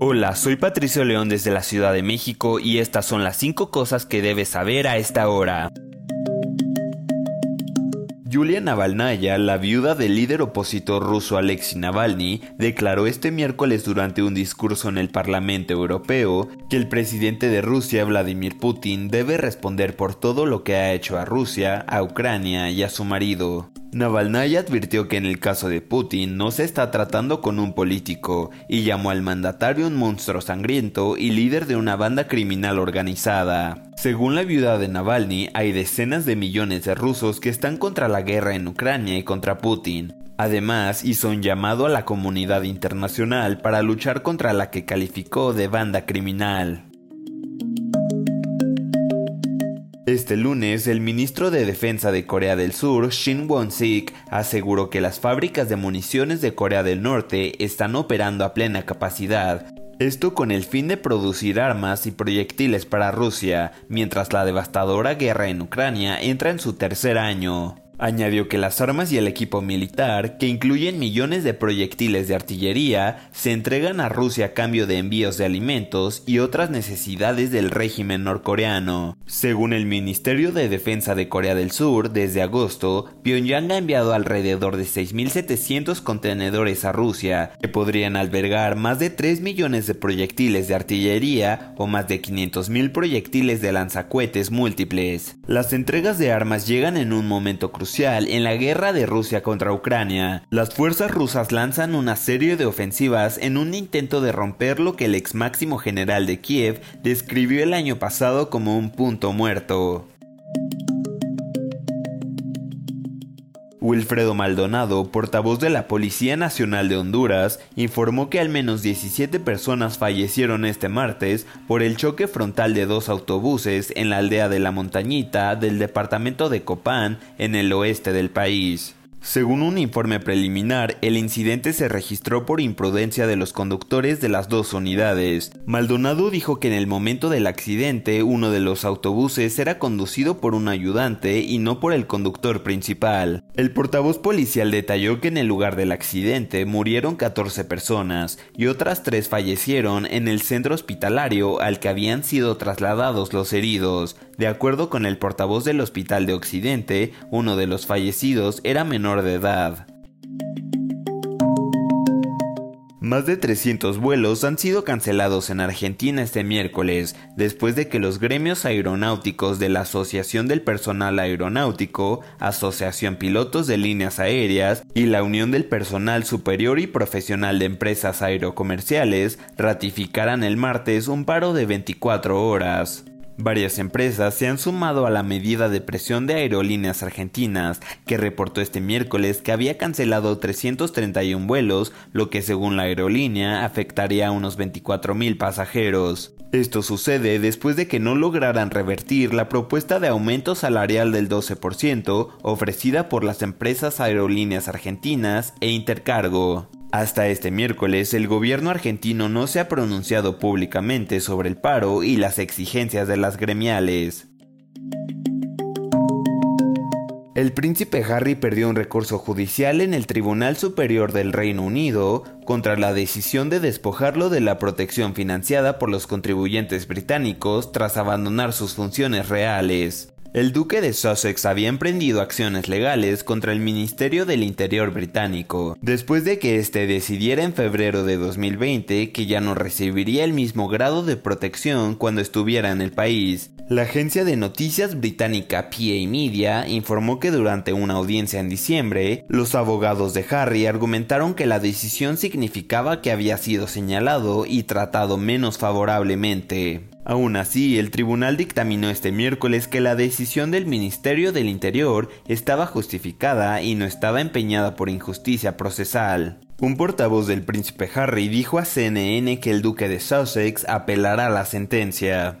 Hola, soy Patricio León desde la Ciudad de México y estas son las 5 cosas que debes saber a esta hora. Yulia Navalnaya, la viuda del líder opositor ruso Alexei Navalny, declaró este miércoles durante un discurso en el Parlamento Europeo que el presidente de Rusia, Vladimir Putin, debe responder por todo lo que ha hecho a Rusia, a Ucrania y a su marido. Navalnaya advirtió que en el caso de Putin no se está tratando con un político y llamó al mandatario un monstruo sangriento y líder de una banda criminal organizada. Según la viuda de Navalny, hay decenas de millones de rusos que están contra la guerra en Ucrania y contra Putin. Además, hizo un llamado a la comunidad internacional para luchar contra la que calificó de banda criminal. Este lunes, el ministro de Defensa de Corea del Sur, Shin Won-sik, aseguró que las fábricas de municiones de Corea del Norte están operando a plena capacidad. Esto con el fin de producir armas y proyectiles para Rusia, mientras la devastadora guerra en Ucrania entra en su tercer año. Añadió que las armas y el equipo militar, que incluyen millones de proyectiles de artillería, se entregan a Rusia a cambio de envíos de alimentos y otras necesidades del régimen norcoreano. Según el Ministerio de Defensa de Corea del Sur, desde agosto, Pyongyang ha enviado alrededor de 6.700 contenedores a Rusia, que podrían albergar más de 3 millones de proyectiles de artillería o más de 500.000 proyectiles de lanzacuetes múltiples. Las entregas de armas llegan en un momento crucial en la guerra de Rusia contra Ucrania. Las fuerzas rusas lanzan una serie de ofensivas en un intento de romper lo que el ex máximo general de Kiev describió el año pasado como un punto muerto. Wilfredo Maldonado, portavoz de la Policía Nacional de Honduras, informó que al menos 17 personas fallecieron este martes por el choque frontal de dos autobuses en la aldea de La Montañita del departamento de Copán, en el oeste del país. Según un informe preliminar, el incidente se registró por imprudencia de los conductores de las dos unidades. Maldonado dijo que en el momento del accidente uno de los autobuses era conducido por un ayudante y no por el conductor principal. El portavoz policial detalló que en el lugar del accidente murieron 14 personas y otras tres fallecieron en el centro hospitalario al que habían sido trasladados los heridos. De acuerdo con el portavoz del Hospital de Occidente, uno de los fallecidos era de edad. Más de 300 vuelos han sido cancelados en Argentina este miércoles, después de que los gremios aeronáuticos de la Asociación del Personal Aeronáutico, Asociación Pilotos de Líneas Aéreas y la Unión del Personal Superior y Profesional de Empresas Aerocomerciales ratificaran el martes un paro de 24 horas. Varias empresas se han sumado a la medida de presión de aerolíneas argentinas, que reportó este miércoles que había cancelado 331 vuelos, lo que según la aerolínea afectaría a unos 24.000 pasajeros. Esto sucede después de que no lograran revertir la propuesta de aumento salarial del 12% ofrecida por las empresas aerolíneas argentinas e Intercargo. Hasta este miércoles, el gobierno argentino no se ha pronunciado públicamente sobre el paro y las exigencias de las gremiales. El príncipe Harry perdió un recurso judicial en el Tribunal Superior del Reino Unido contra la decisión de despojarlo de la protección financiada por los contribuyentes británicos tras abandonar sus funciones reales. El duque de Sussex había emprendido acciones legales contra el Ministerio del Interior británico, después de que éste decidiera en febrero de 2020 que ya no recibiría el mismo grado de protección cuando estuviera en el país. La agencia de noticias británica PA Media informó que durante una audiencia en diciembre, los abogados de Harry argumentaron que la decisión significaba que había sido señalado y tratado menos favorablemente. Aún así, el tribunal dictaminó este miércoles que la decisión del Ministerio del Interior estaba justificada y no estaba empeñada por injusticia procesal. Un portavoz del príncipe Harry dijo a CNN que el duque de Sussex apelará a la sentencia.